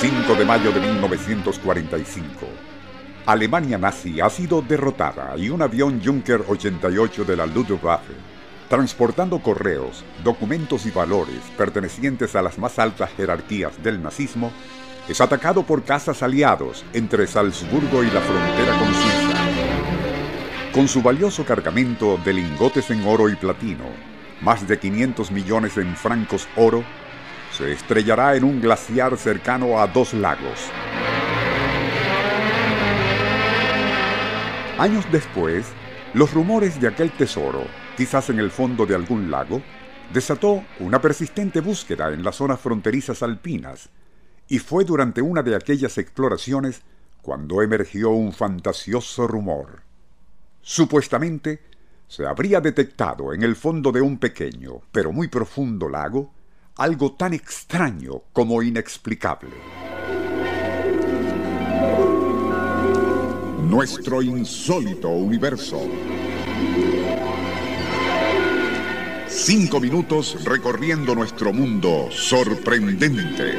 5 de mayo de 1945. Alemania nazi ha sido derrotada y un avión Junker 88 de la Luftwaffe, transportando correos, documentos y valores pertenecientes a las más altas jerarquías del nazismo, es atacado por cazas aliados entre Salzburgo y la frontera con Suiza. Con su valioso cargamento de lingotes en oro y platino, más de 500 millones en francos oro, se estrellará en un glaciar cercano a dos lagos. Años después, los rumores de aquel tesoro, quizás en el fondo de algún lago, desató una persistente búsqueda en las zonas fronterizas alpinas, y fue durante una de aquellas exploraciones cuando emergió un fantasioso rumor. Supuestamente, se habría detectado en el fondo de un pequeño, pero muy profundo lago, algo tan extraño como inexplicable. Nuestro insólito universo. Cinco minutos recorriendo nuestro mundo sorprendente.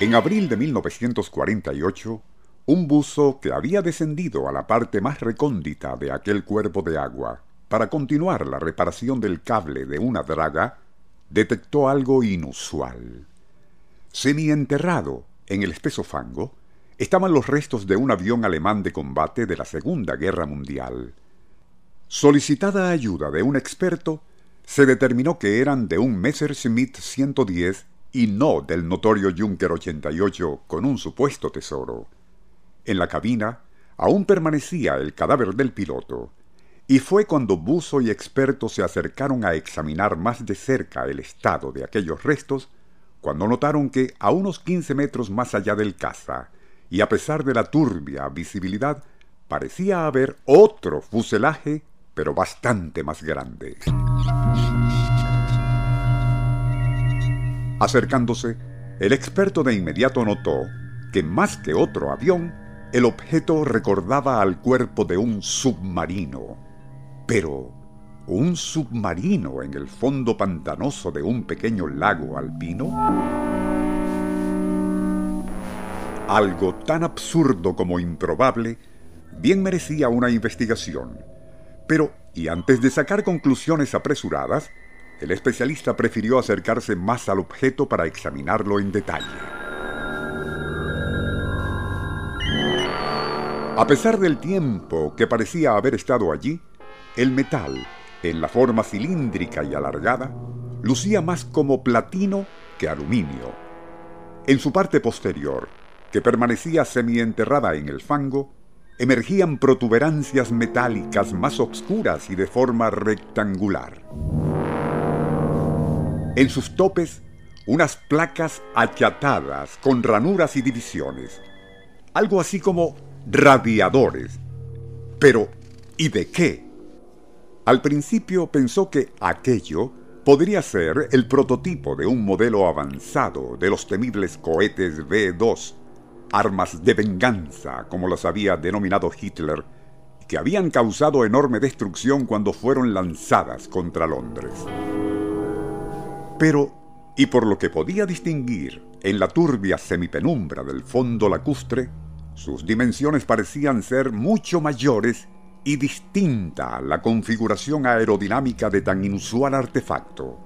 En abril de 1948, un buzo que había descendido a la parte más recóndita de aquel cuerpo de agua para continuar la reparación del cable de una draga, detectó algo inusual. Semienterrado en el espeso fango estaban los restos de un avión alemán de combate de la Segunda Guerra Mundial. Solicitada ayuda de un experto, se determinó que eran de un Messerschmitt 110 y no del notorio Junker 88 con un supuesto tesoro. En la cabina aún permanecía el cadáver del piloto, y fue cuando buzo y experto se acercaron a examinar más de cerca el estado de aquellos restos, cuando notaron que a unos 15 metros más allá del caza, y a pesar de la turbia visibilidad, parecía haber otro fuselaje, pero bastante más grande. Acercándose, el experto de inmediato notó que más que otro avión, el objeto recordaba al cuerpo de un submarino pero, ¿un submarino en el fondo pantanoso de un pequeño lago alpino? Algo tan absurdo como improbable bien merecía una investigación. Pero, y antes de sacar conclusiones apresuradas, el especialista prefirió acercarse más al objeto para examinarlo en detalle. A pesar del tiempo que parecía haber estado allí, el metal, en la forma cilíndrica y alargada, lucía más como platino que aluminio. En su parte posterior, que permanecía semienterrada en el fango, emergían protuberancias metálicas más obscuras y de forma rectangular. En sus topes, unas placas achatadas con ranuras y divisiones, algo así como radiadores. Pero, ¿y de qué? Al principio pensó que aquello podría ser el prototipo de un modelo avanzado de los temibles cohetes V-2, armas de venganza, como las había denominado Hitler, que habían causado enorme destrucción cuando fueron lanzadas contra Londres. Pero, y por lo que podía distinguir en la turbia semipenumbra del fondo lacustre, sus dimensiones parecían ser mucho mayores y distinta la configuración aerodinámica de tan inusual artefacto,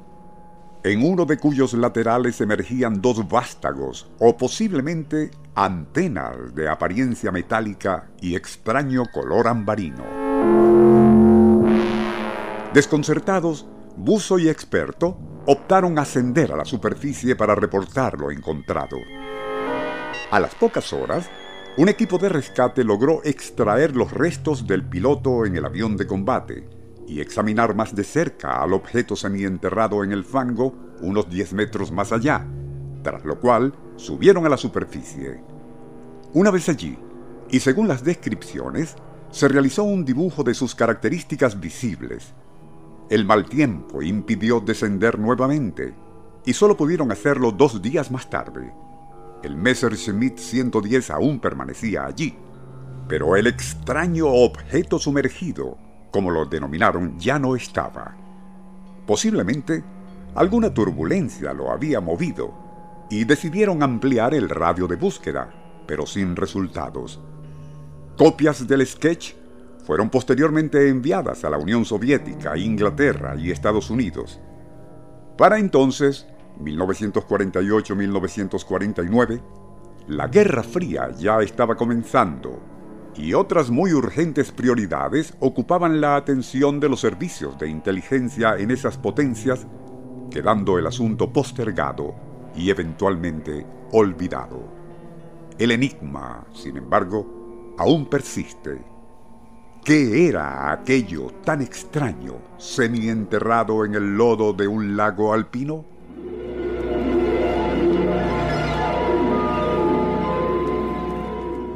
en uno de cuyos laterales emergían dos vástagos o posiblemente antenas de apariencia metálica y extraño color ambarino. Desconcertados, buzo y experto optaron ascender a la superficie para reportar lo encontrado. A las pocas horas, un equipo de rescate logró extraer los restos del piloto en el avión de combate y examinar más de cerca al objeto semienterrado en el fango unos 10 metros más allá, tras lo cual subieron a la superficie. Una vez allí, y según las descripciones, se realizó un dibujo de sus características visibles. El mal tiempo impidió descender nuevamente, y solo pudieron hacerlo dos días más tarde. El Messerschmitt 110 aún permanecía allí, pero el extraño objeto sumergido, como lo denominaron, ya no estaba. Posiblemente alguna turbulencia lo había movido y decidieron ampliar el radio de búsqueda, pero sin resultados. Copias del sketch fueron posteriormente enviadas a la Unión Soviética, Inglaterra y Estados Unidos. Para entonces, 1948-1949, la Guerra Fría ya estaba comenzando y otras muy urgentes prioridades ocupaban la atención de los servicios de inteligencia en esas potencias, quedando el asunto postergado y eventualmente olvidado. El enigma, sin embargo, aún persiste. ¿Qué era aquello tan extraño, semienterrado en el lodo de un lago alpino?